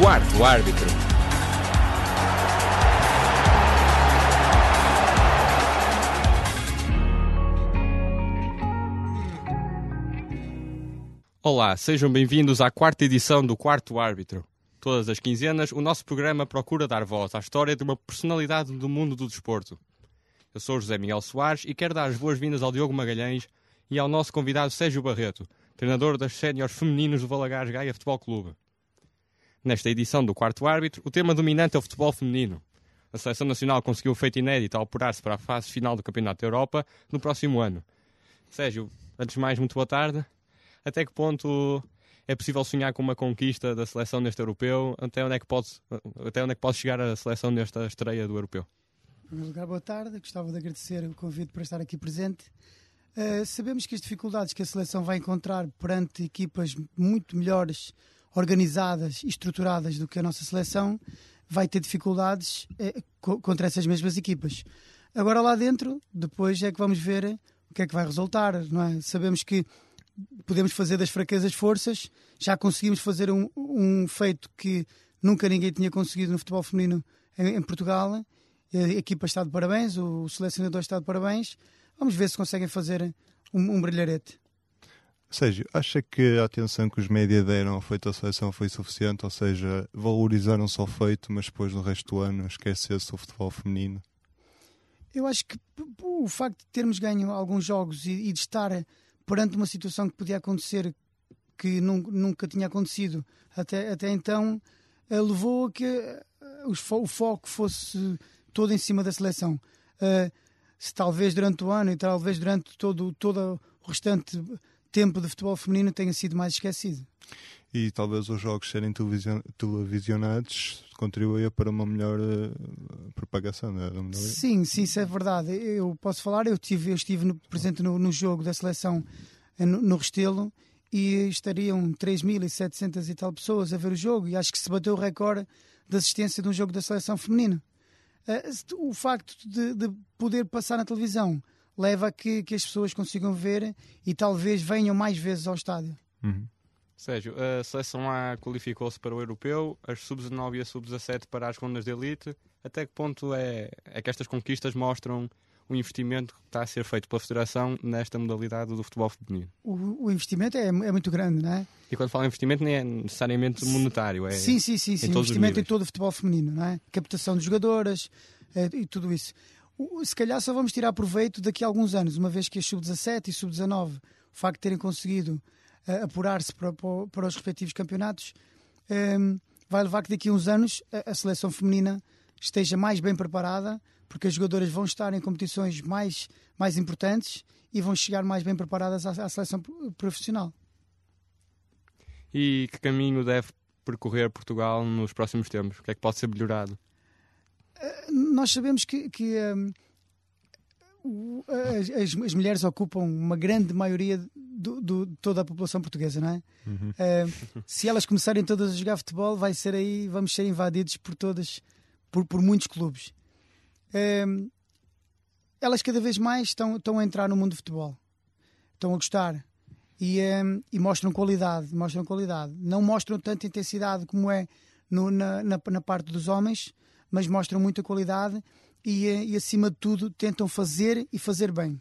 Quarto árbitro. Olá, sejam bem-vindos à quarta edição do Quarto Árbitro. Todas as quinzenas, o nosso programa procura dar voz à história de uma personalidade do mundo do desporto. Eu sou José Miguel Soares e quero dar as boas-vindas ao Diogo Magalhães e ao nosso convidado Sérgio Barreto, treinador das séniores femininos do Valagares Gaia Futebol Clube. Nesta edição do Quarto Árbitro, o tema dominante é o futebol feminino. A Seleção Nacional conseguiu o feito inédito ao apurar-se para a fase final do Campeonato da Europa no próximo ano. Sérgio, antes de mais, muito boa tarde até que ponto é possível sonhar com uma conquista da seleção neste europeu? Até onde é que pode, até onde é que pode chegar a seleção nesta estreia do europeu? Em primeiro lugar, boa tarde. Gostava de agradecer o convite para estar aqui presente. Uh, sabemos que as dificuldades que a seleção vai encontrar perante equipas muito melhores, organizadas e estruturadas do que a nossa seleção, vai ter dificuldades uh, contra essas mesmas equipas. Agora lá dentro, depois é que vamos ver o que é que vai resultar, não é? Sabemos que podemos fazer das fraquezas forças. Já conseguimos fazer um, um feito que nunca ninguém tinha conseguido no futebol feminino em, em, Portugal. A equipa está de parabéns, o selecionador está de parabéns. Vamos ver se conseguem fazer um, um brilharete. Sérgio, acha que a atenção que os média deram ao feito da seleção foi suficiente? Ou seja, valorizaram só o feito, mas depois no resto do ano esquecesse o futebol feminino? Eu acho que o facto de termos ganho alguns jogos e, e de estar perante uma situação que podia acontecer que nunca tinha acontecido até, até então, eh, levou a que eh, o foco fosse todo em cima da seleção. Eh, se talvez durante o ano e talvez durante todo, todo o restante tempo de futebol feminino tenha sido mais esquecido. E talvez os jogos serem televisionados contribuía para uma melhor uh, propagação da modalidade. Sim, sim, isso é verdade. Eu posso falar, eu, tive, eu estive no, presente no, no, jogo da seleção eh, no, no Restelo e estariam 3.700 e tal pessoas a ver o jogo e acho que se bateu o recorde de assistência de um jogo da seleção feminina. Uh, o facto de, de, poder passar na televisão leva a que, que, as pessoas consigam ver e talvez venham mais vezes ao estádio. Uhum. Sérgio, a seleção A qualificou-se para o europeu, as sub-19 e a sub-17 para as rondas de elite. Até que ponto é, é que estas conquistas mostram o investimento que está a ser feito pela Federação nesta modalidade do futebol feminino? O, o investimento é, é, muito grande, não é? E quando falo em investimento, nem é necessariamente monetário. É sim, sim, sim. sim. investimento em todo o futebol feminino, não é? Captação de jogadoras é, e tudo isso. Se calhar só vamos tirar proveito daqui a alguns anos, uma vez que a sub-17 e sub-19, o facto de terem conseguido uh, apurar-se para, para, os respectivos campeonatos, um, ehm, vai levar que daqui a uns anos a, a, seleção feminina esteja mais bem preparada, porque as jogadoras vão estar em competições mais, mais importantes e vão chegar mais bem preparadas à, à seleção profissional. E que caminho deve percorrer Portugal nos próximos tempos? O que é que pode ser melhorado? Nós sabemos que, que um, as, as, mulheres ocupam uma grande maioria do, do, de toda a população portuguesa, não é? Uhum. Uh, se elas começarem todas a jogar futebol, vai ser aí, vamos ser invadidos por todas, por, por muitos clubes. Uh, elas cada vez mais estão, estão a entrar no mundo do futebol, estão a gostar e, uh, e mostram qualidade, mostram qualidade. Não mostram tanta intensidade como é no, na, na, na parte dos homens, mas mostram muita qualidade e, eh, e, acima de tudo tentam fazer e fazer bem.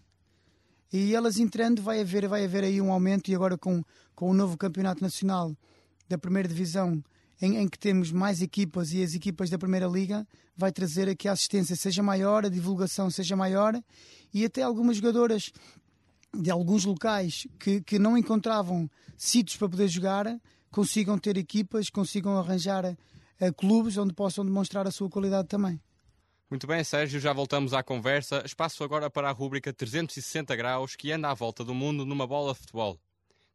E elas entrando vai haver, vai haver aí um aumento e agora com, com o novo campeonato nacional da primeira divisão em, em, que temos mais equipas e as equipas da primeira liga vai trazer a que a assistência seja maior, a divulgação seja maior e até algumas jogadoras de alguns locais que, que não encontravam sítios para poder jogar consigam ter equipas, consigam arranjar uh, clubes onde possam demonstrar a sua qualidade também. Muito bem, Sérgio, já voltamos à conversa. Espaço agora para a rúbrica 360 graus que anda à volta do mundo numa bola de futebol.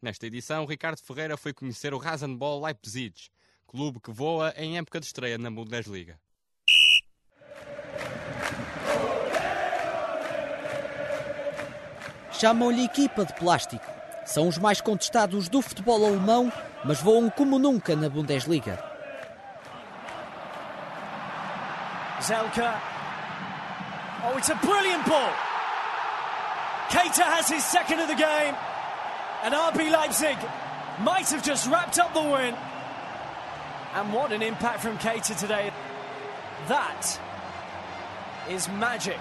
Nesta edição, Ricardo Ferreira foi conhecer o Rasenball Leipzig, clube que voa em época de estreia na Bundesliga. Chamam-lhe equipa de plástico. São os mais contestados do futebol alemão, mas voam como nunca na Bundesliga. Zelka. Oh, it's a brilliant ball. Keita has his second of the game. And RB Leipzig might have just wrapped up the win. And what an impact from Keita today. That is magic.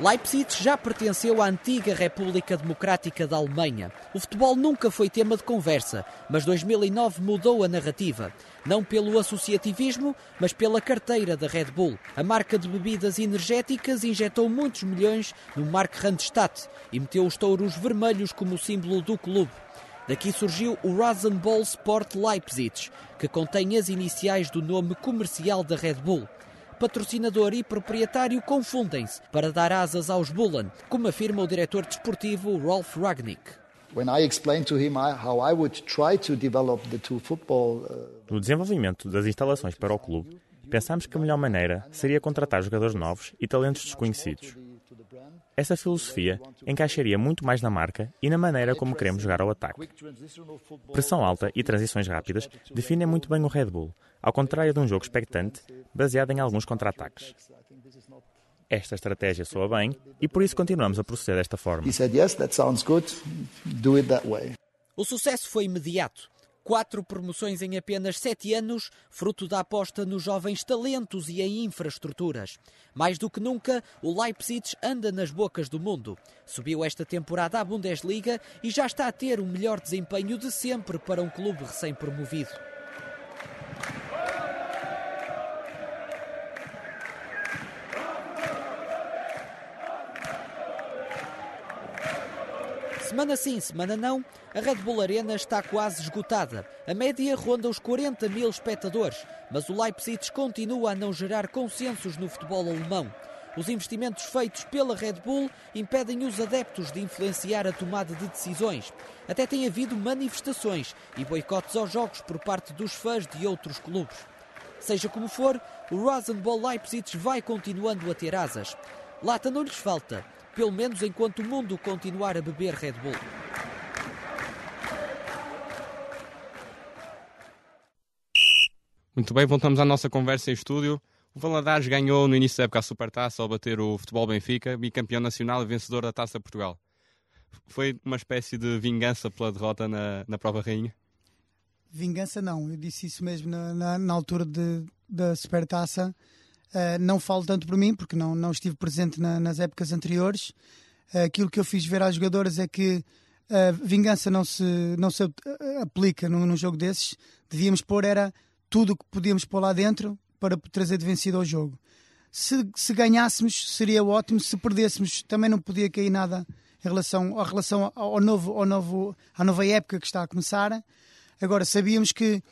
Leipzig já pertenceu à antiga República Democrática da Alemanha. O futebol nunca foi tema de conversa, mas 2009 mudou a narrativa. Não pelo associativismo, mas pela carteira da Red Bull. A marca de bebidas energéticas injetou muitos milhões no Mark Randstadt e meteu os touros vermelhos como símbolo do clube. Daqui surgiu o Rasenball Sport Leipzig, que contém as iniciais do nome comercial da Red Bull patrocinador e proprietário confundem-se para dar asas aos Bullen, como afirma o diretor desportivo Rolf Ragnick. No desenvolvimento das instalações para o clube, pensámos que a melhor maneira seria contratar jogadores novos e talentos desconhecidos. Essa filosofia encaixaria muito mais na marca e na maneira como queremos jogar ao ataque. Pressão alta e transições rápidas definem muito bem o Red Bull, ao contrário de um jogo expectante baseado em alguns contra-ataques. Esta estratégia soa bem e por isso continuamos a proceder desta forma. O sucesso foi imediato quatro promoções em apenas sete anos, fruto da aposta nos jovens talentos e em infraestruturas. Mais do que nunca, o Leipzig anda nas bocas do mundo. Subiu esta temporada à Bundesliga e já está a ter o melhor desempenho de sempre para um clube recém-promovido. Semana sim, semana não, a Red Bull Arena está quase esgotada. A média ronda os 40 mil espectadores, mas o Leipzig continua a não gerar consensos no futebol alemão. Os investimentos feitos pela Red Bull impedem os adeptos de influenciar a tomada de decisões. Até tem havido manifestações e boicotes aos jogos por parte dos fãs de outros clubes. Seja como for, o Rasenball Leipzig vai continuando a ter asas. Lata não lhes falta, pelo menos enquanto o mundo continuar a beber Red Bull. Muito bem, voltamos à nossa conversa em estúdio. O Valadares ganhou no início da época a Supertaça ao bater o Futebol Benfica, bicampeão nacional e vencedor da Taça Portugal. Foi uma espécie de vingança pela derrota na, na prova rainha? Vingança não, eu disse isso mesmo na, na, na altura de, da Supertaça. Uh, não falo tanto por mim, porque não, não estive presente na, nas épocas anteriores. Uh, aquilo que eu fiz ver às jogadoras é que a uh, vingança não se, não se aplica num, num, jogo desses. Devíamos pôr era tudo o que podíamos pôr lá dentro para trazer de vencido ao jogo. Se, se ganhássemos, seria ótimo. Se perdêssemos, também não podia cair nada em relação, em relação ao novo, ao novo, à nova época que está a começar. Agora, sabíamos que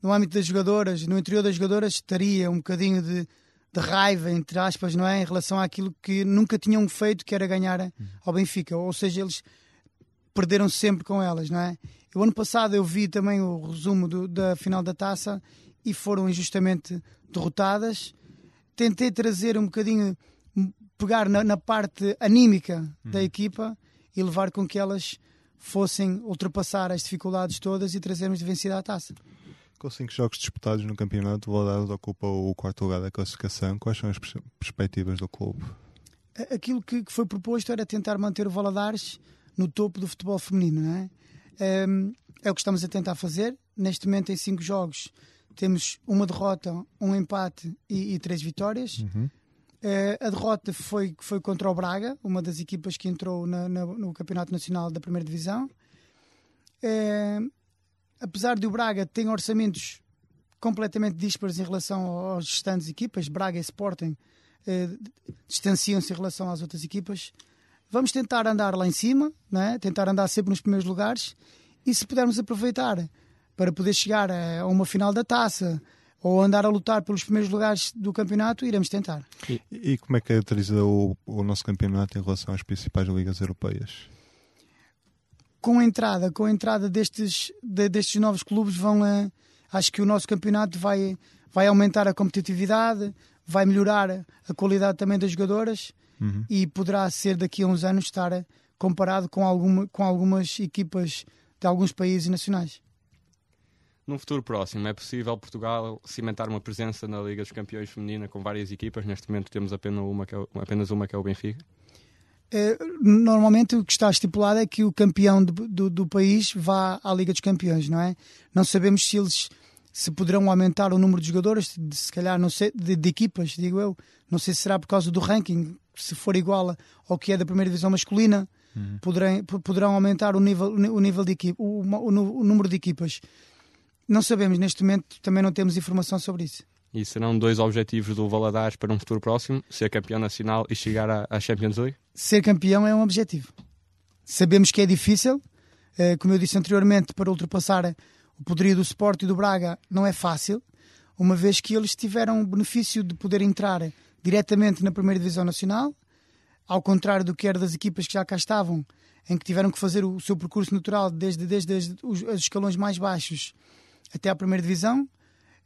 no âmbito das jogadoras, no interior das jogadoras, estaria um bocadinho de de raiva, entre aspas, não é? Em relação àquilo que nunca tinham feito, que era ganhar ao Benfica. Ou seja, eles perderam sempre com elas, não é? O ano passado eu vi também o resumo do, da final da taça e foram injustamente derrotadas. Tentei trazer um bocadinho, pegar na, na parte anímica uhum. da equipa e levar com que elas fossem ultrapassar as dificuldades todas e trazermos de vencida a taça. Com cinco jogos disputados no campeonato, o Valadares ocupa o quarto lugar da classificação. Quais são as perspectivas do clube? Aquilo que foi proposto era tentar manter o Valadares no topo do futebol feminino, não é? É o que estamos a tentar fazer. Neste momento, em cinco jogos, temos uma derrota, um empate e, e três vitórias. Uhum. Uh, a derrota foi, foi contra o Braga, uma das equipas que entrou na, na, no Campeonato Nacional da Primeira Divisão. Uh, apesar de o Braga ter orçamentos completamente dispares em relação às restantes equipas, Braga e Sporting eh, distanciam-se em relação às outras equipas. Vamos tentar andar lá em cima, né? tentar andar sempre nos primeiros lugares e se pudermos aproveitar para poder chegar a uma final da taça ou andar a lutar pelos primeiros lugares do campeonato, iremos tentar. E, e como é que caracteriza o, o nosso campeonato em relação às principais ligas europeias? Com a entrada, com a entrada destes, de, destes novos clubes, vão a, acho que o nosso campeonato vai, vai aumentar a competitividade, vai melhorar a qualidade também das jogadoras uhum. e poderá ser daqui a uns anos estar comparado com, alguma, com algumas equipas de alguns países nacionais. Num futuro próximo, é possível Portugal cimentar uma presença na Liga dos Campeões Feminina com várias equipas? Neste momento temos apenas uma que é, apenas uma que é o Benfica. Eh, normalmente o que está estipulado é que o campeão do, do, do, país vá à Liga dos Campeões, não é? Não sabemos se eles se poderão aumentar o número de jogadores, de, se calhar não sei, de, de, equipas, digo eu. Não sei se será por causa do ranking, se for igual ao que é da primeira divisão masculina, uhum. poderão, poderão aumentar o nível, o nível de equipa, o, o, o número de equipas. Não sabemos neste momento, também não temos informação sobre isso. E serão dois objetivos do Valadares para um futuro próximo: ser campeão nacional e chegar à, à Champions League? Ser campeão é um objetivo. Sabemos que é difícil, eh, como eu disse anteriormente, para ultrapassar o poderio do Sport e do Braga não é fácil, uma vez que eles tiveram o benefício de poder entrar diretamente na primeira divisão nacional, ao contrário do que era das equipas que já cá estavam, em que tiveram que fazer o seu percurso natural desde, desde, os escalões mais baixos até à primeira divisão.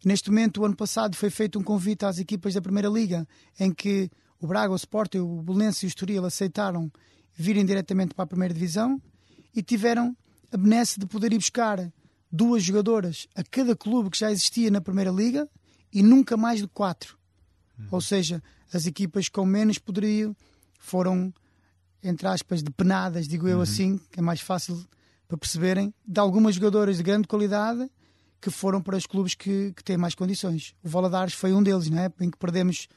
Neste momento, o ano passado, foi feito um convite às equipas da Primeira Liga, em que o Braga, o Sporting, o Belenense e o Estoril aceitaram virem diretamente para a Primeira Divisão e tiveram a benesse de poder ir buscar duas jogadoras a cada clube que já existia na Primeira Liga e nunca mais de quatro. Uhum. Ou seja, as equipas com menos poderiam foram, entre aspas, depenadas, digo eu uhum. assim, que é mais fácil para perceberem, de algumas jogadoras de grande qualidade que foram para os clubes que, que têm mais condições. O Valadares foi um deles, não é? em que perdemos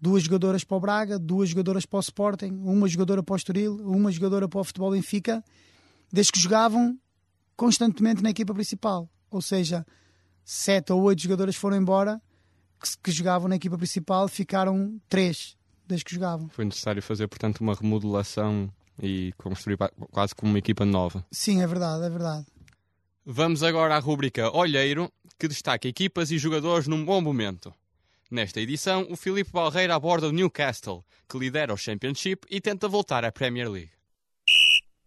duas jogadoras para o Braga, duas jogadoras para o Sporting, uma jogadora para o Estoril, uma jogadora para o Futebol Benfica, desde que jogavam constantemente na equipa principal. Ou seja, sete ou oito jogadoras foram embora que, que jogavam na equipa principal, ficaram três desde que jogavam. Foi necessário fazer, portanto, uma remodelação e construir quase como uma equipa nova. Sim, é verdade, é verdade. Vamos agora à rúbrica Olheiro, que destaca equipas e jogadores num bom momento. Nesta edição, o Filipe Balreira aborda o Newcastle, que lidera o Championship e tenta voltar à Premier League.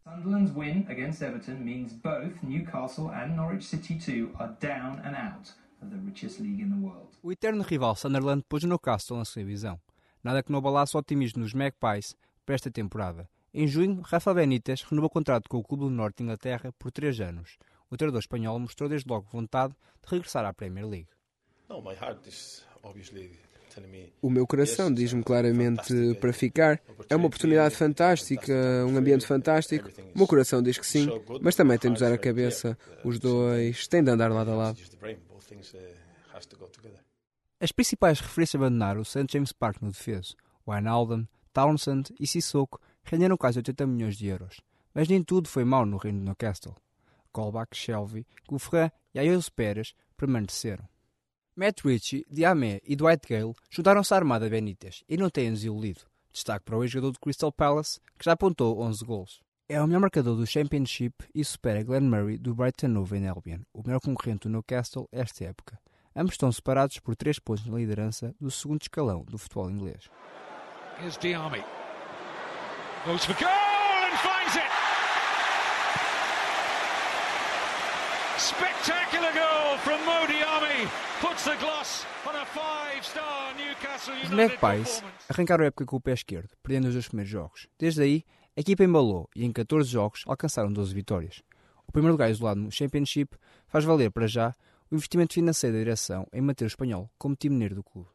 Sunderland's win against Everton means both Newcastle and Norwich City 2 are down and out of the richest league in the world. O eterno rival Sunderland pôs o Newcastle na sua divisão. Nada que não abalasse o otimismo dos Magpies para esta temporada. Em junho, Rafa Benítez renovou o contrato com o clube do Norte de Inglaterra por três anos o treinador espanhol mostrou desde logo vontade de regressar à Premier League. O meu coração diz-me claramente para ficar. É uma oportunidade fantástica, um ambiente fantástico. O meu coração diz que sim, mas também tem de usar a cabeça. Os dois têm de andar lado a lado. As principais referências abandonaram o St. James Park no defeso. Wijnaldum, Townsend e Sissoko renderam quase 80 milhões de euros. Mas nem tudo foi mau no reino de Newcastle. Colbach, Shelby, Gouffran e Ayoso Pérez permaneceram. Matt Ritchie, Diamé e Dwight Gale juntaram-se à armada Benítez e não têm-nos iludido. Destaque para o ex-jogador do Crystal Palace, que já apontou 11 gols. É o melhor marcador do Championship e supera Glenn Murray do Brighton Hove Albion, o melhor concorrente do Newcastle esta época. Ambos estão separados por 3 pontos na liderança do segundo escalão do futebol inglês. Here's Diame. Goes for goal and finds it! Spectacular goal from Modi Army puts the gloss on a five-star Newcastle United Os Magpies arrancaram a época com o pé esquerdo, perdendo os dois primeiros jogos. Desde aí, a equipa embalou e em 14 jogos alcançaram 12 vitórias. O primeiro lugar isolado no Championship faz valer para já o investimento financeiro da direção em manter o espanhol como timoneiro do clube.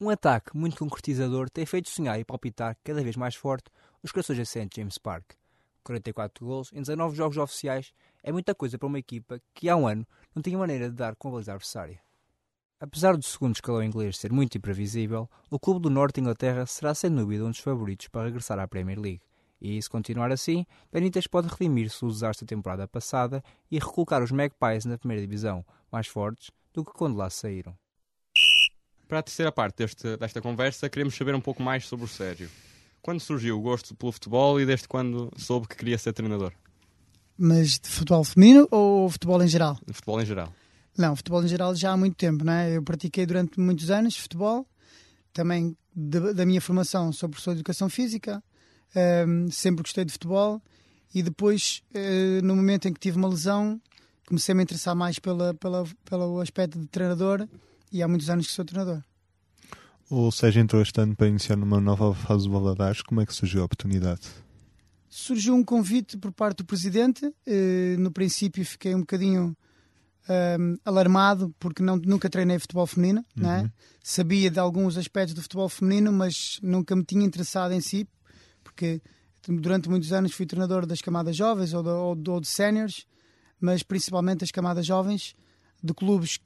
Um ataque muito concretizador tem feito sonhar e palpitar cada vez mais forte os corações de St. James Park. 44 gols em 19 jogos oficiais é muita coisa para uma equipa que há um ano não tinha maneira de dar com a baliza adversária. Apesar do segundo escalão inglês ser muito imprevisível, o clube do Norte de Inglaterra será sem dúvida um dos favoritos para regressar à Premier League. E se continuar assim, Benítez pode redimir-se do desastre da temporada passada e recolocar os Magpies na primeira divisão, mais fortes do que quando lá saíram. Para a terceira parte deste, desta conversa, queremos saber um pouco mais sobre o Sérgio. Quando surgiu o gosto pelo futebol e desde quando soube que queria ser treinador? Mas de futebol feminino ou futebol em geral? De futebol em geral. Não, futebol em geral já há muito tempo, não é? Eu pratiquei durante muitos anos futebol, também de, da minha formação sou professor de educação física, um, ehm, sempre gostei de futebol e depois, uh, no momento em que tive uma lesão, comecei a me interessar mais pela, pela, pelo aspecto de treinador e há muitos anos que sou treinador. O Sérgio entrou este ano para iniciar numa nova fase do Valadares. Como é que surgiu a oportunidade? Surgiu um convite por parte do presidente. Eh, no princípio fiquei um bocadinho um, alarmado porque não, nunca treinei futebol feminino, uhum. né? sabia de alguns aspectos do futebol feminino, mas nunca me tinha interessado em si, porque Durante muitos anos fui treinador das camadas jovens ou, de, ou, ou de séniores, mas principalmente das camadas jovens de clubes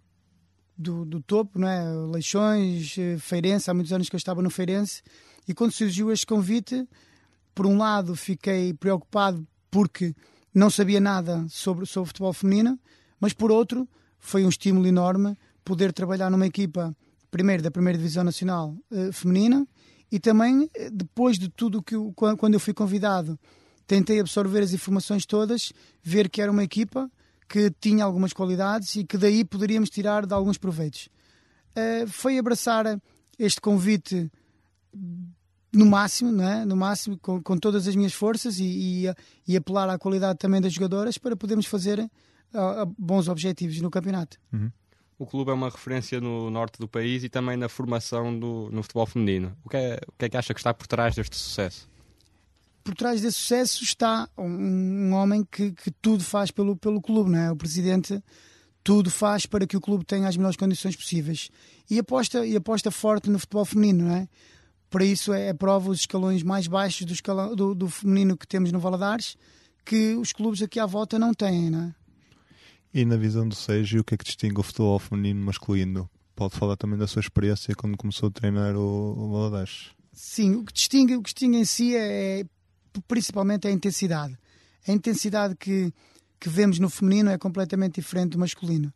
do, do topo, não é? Leixões, eh, Feirense, há muitos anos que eu estava no Feirense, e quando surgiu este convite, por um lado fiquei preocupado porque não sabia nada sobre, sobre futebol feminino, mas por outro foi um estímulo enorme poder trabalhar numa equipa, primeiro da primeira divisão nacional uh, feminina, e também eh, depois de tudo que eu, quando eu fui convidado, tentei absorver as informações todas, ver que era uma equipa que tinha algumas qualidades e que daí poderíamos tirar de alguns proveitos. Uh, foi abraçar este convite no máximo, não é? no máximo com, com todas as minhas forças e, e, e, apelar à qualidade também das jogadoras para podermos fazer uh, bons objetivos no campeonato. Uhum. O clube é uma referência no norte do país e também na formação do, no futebol feminino. O que, é, o que é que acha que está por trás deste sucesso? Por trás desse sucesso está um, um homem que, que, tudo faz pelo, pelo clube, não é? O presidente tudo faz para que o clube tenha as melhores condições possíveis e aposta, e aposta forte no futebol feminino, não é? Para isso é, é prova os escalões mais baixos do, escalão, do, do feminino que temos no Valadares, que os clubes aqui à volta não têm, não é? E na visão do Sérgio, o que é que distingue o futebol feminino masculino? Pode falar também da sua experiência quando começou a treinar o, o Valadares. Sim, o que distingue, o que distingue em si é principalmente a intensidade. A intensidade que, que vemos no feminino é completamente diferente do masculino.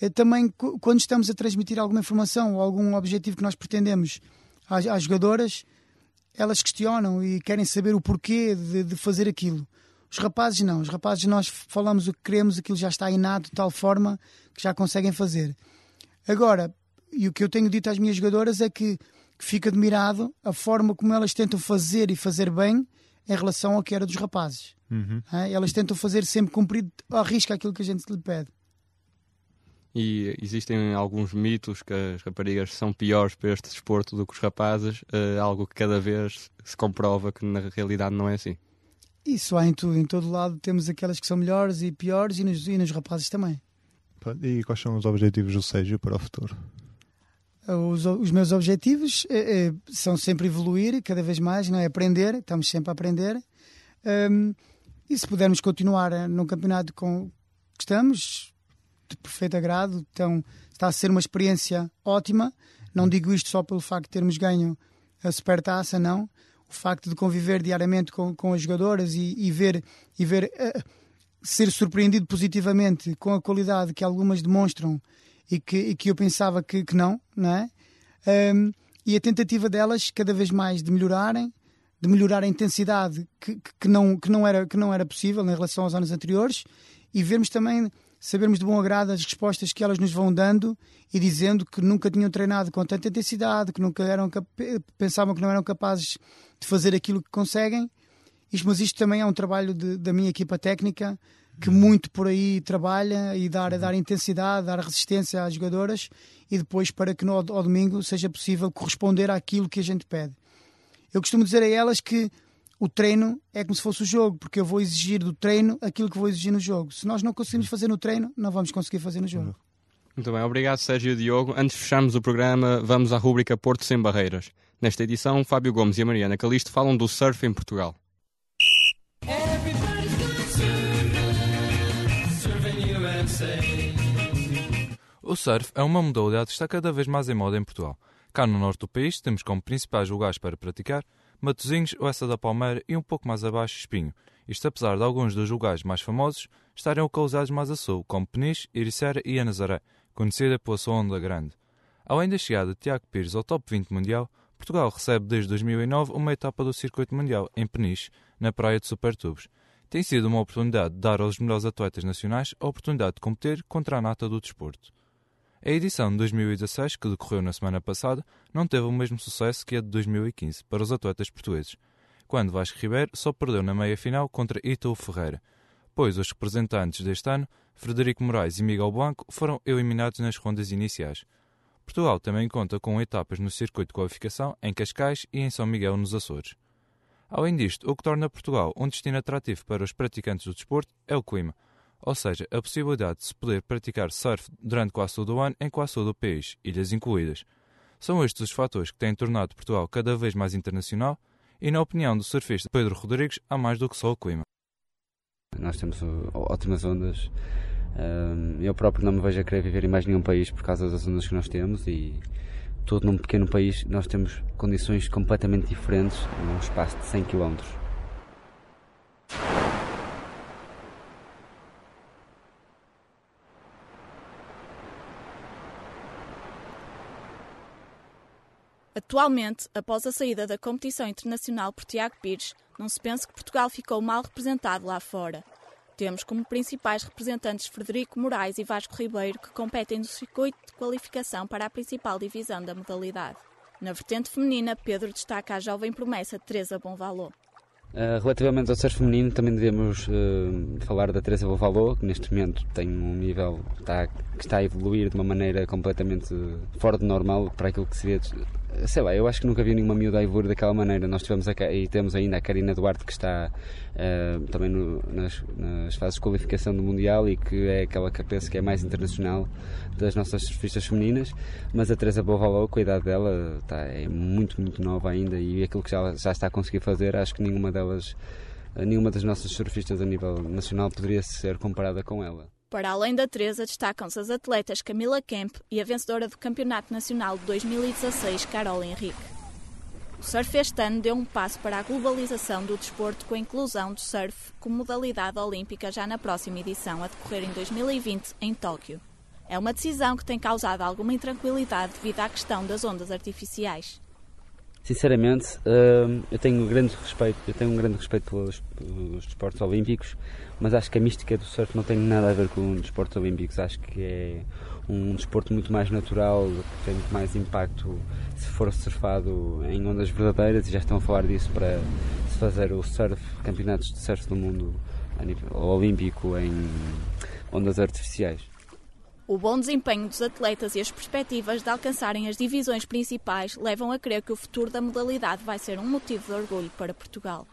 É também quando estamos a transmitir alguma informação ou algum objetivo que nós pretendemos às, às jogadoras, elas questionam e querem saber o porquê de, de, fazer aquilo. Os rapazes não, os rapazes nós falamos o que queremos, aquilo já está inato de tal forma que já conseguem fazer. Agora, e o que eu tenho dito às minhas jogadoras é que, que fico admirado a forma como elas tentam fazer e fazer bem em relação ao que era dos rapazes. Uhum. Elas tentam fazer sempre cumprir a risca aquilo que a gente lhe pede e existem alguns mitos que as raparigas são piores para este desporto do que os rapazes, uh, algo que cada vez se comprova que na realidade não é assim. Isso há em tudo, em todo lado temos aquelas que são melhores e piores e nos, e nos rapazes também. E quais são os objetivos do Sérgio para o futuro? Os, os meus objetivos é, é, são sempre evoluir, cada vez mais, não é aprender, estamos sempre a aprender. Um, e se pudermos continuar no campeonato com que estamos, de perfeito agrado. Então, está a ser uma experiência ótima. Não digo isto só pelo facto de termos ganho a supertaça, não. O facto de conviver diariamente com, com as jogadoras e, e ver, e ver uh, ser surpreendido positivamente com a qualidade que algumas demonstram e que, e que eu pensava que, que não, não é? Um, e a tentativa delas cada vez mais de melhorarem, de melhorar a intensidade que, que, não, que, não, era, que não era possível em relação aos anos anteriores e vermos também sabermos de bom agrado as respostas que elas nos vão dando e dizendo que nunca tinham treinado com tanta intensidade, que nunca eram pensavam que não eram capazes de fazer aquilo que conseguem. Isto, mas isto também é um trabalho de, da minha equipa técnica que muito por aí trabalha e dar, dar intensidade, dar resistência às jogadoras e depois para que no, ao domingo seja possível corresponder àquilo que a gente pede. Eu costumo dizer a elas que o treino é como se fosse o jogo, porque eu vou exigir do treino aquilo que vou exigir no jogo. Se nós não conseguimos fazer no treino, não vamos conseguir fazer no jogo. Muito bem, obrigado Sérgio e Diogo. Antes de fecharmos o programa, vamos à rúbrica Porto Sem Barreiras. Nesta edição, Fábio Gomes e a Mariana Calisto falam do surf em Portugal. O surf é uma modalidade que está cada vez mais em moda em Portugal. Cá no norte do país temos como principais lugares para praticar Matosinhos, Oessa da Palmeira e um pouco mais abaixo Espinho. Isto apesar de alguns dos lugares mais famosos estarem localizados mais a sul, como Peniche, Iricera e a Nazaré, conhecida pela sua onda grande. Além da chegada de Tiago Pires ao top 20 mundial, Portugal recebe desde 2009 uma etapa do circuito mundial em Peniche, na praia de Supertubos. Tem sido uma oportunidade de dar aos melhores atletas nacionais a oportunidade de competir contra a nata do desporto. A edição de 2016, que decorreu na semana passada, não teve o mesmo sucesso que a de 2015 para os atletas portugueses, quando Vasco Ribeiro só perdeu na meia-final contra Ítalo Ferreira, pois os representantes deste ano, Frederico Moraes e Miguel Blanco, foram eliminados nas rondas iniciais. Portugal também conta com etapas no circuito de qualificação em Cascais e em São Miguel, nos Açores. Além disto, o que torna Portugal um destino atrativo para os praticantes do desporto é o clima, ou seja, a possibilidade de se poder praticar surf durante quase todo o ano em quase todo o país, ilhas incluídas. São estes os fatores que têm tornado Portugal cada vez mais internacional e, na opinião do surfista Pedro Rodrigues, há mais do que só o clima. Nós temos ótimas ondas. Eu próprio não me vejo a querer viver em mais nenhum país por causa das ondas que nós temos e todo num pequeno país nós temos condições completamente diferentes num espaço de 100 km. Atualmente, após a saída da competição internacional por Tiago Pires, não se pensa que Portugal ficou mal representado lá fora. Temos como principais representantes Frederico Moraes e Vasco Ribeiro, que competem no circuito de qualificação para a principal divisão da modalidade. Na vertente feminina, Pedro destaca a jovem promessa Teresa Bonvalot. Uh, relativamente ao surf feminino, também devemos uh, falar da Teresa Bovalô, que neste momento tem um nível está, que está a evoluir de uma maneira completamente fora do normal para aquilo que seria sei lá, eu acho que nunca vi nenhuma miúda a evoluir daquela maneira. Nós tivemos a, e temos ainda a Karina Duarte que está uh, também no, nas, nas, fases de qualificação do Mundial e que é aquela que penso que é mais internacional das nossas surfistas femininas. Mas a Teresa Bovalou, com a idade dela, está, é muito, muito nova ainda e aquilo que já, já está a conseguir fazer, acho que nenhuma delas, nenhuma das nossas surfistas a nível nacional poderia ser comparada com ela. Para além da Teresa, destacam-se as atletas Camila Kemp e a vencedora do Campeonato Nacional de 2016, Carol Henrique. O surf este ano deu um passo para a globalização do desporto com a inclusão do surf como modalidade olímpica já na próxima edição, a decorrer em 2020 em Tóquio. É uma decisão que tem causado alguma intranquilidade devido à questão das ondas artificiais. Sinceramente, hum, eu tenho um grande respeito, eu tenho um grande respeito pelos, pelos desportos olímpicos, mas acho que a mística do surf não tem nada a ver com os desportos olímpicos. Acho que é um desporto muito mais natural, que tem muito mais impacto se for surfado em ondas verdadeiras e já estão a falar disso para se fazer o surf, campeonatos de surf do mundo a nível olímpico em ondas artificiais. O bom desempenho dos atletas e as perspectivas de alcançarem as divisões principais levam a crer que o futuro da modalidade vai ser um motivo de orgulho para Portugal.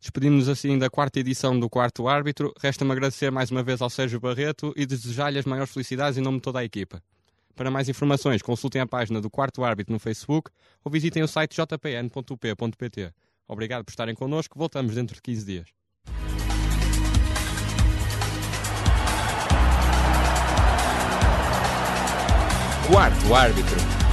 Despedimos-nos assim da quarta edição do Quarto Árbitro. Resta-me agradecer mais uma vez ao Sérgio Barreto e desejar-lhe as maiores felicidades em nome de toda a equipa. Para mais informações, consultem a página do Quarto Árbitro no Facebook ou visitem o site jpn.up.pt. Obrigado por estarem connosco. Voltamos dentro de 15 dias. Quarto árbitro.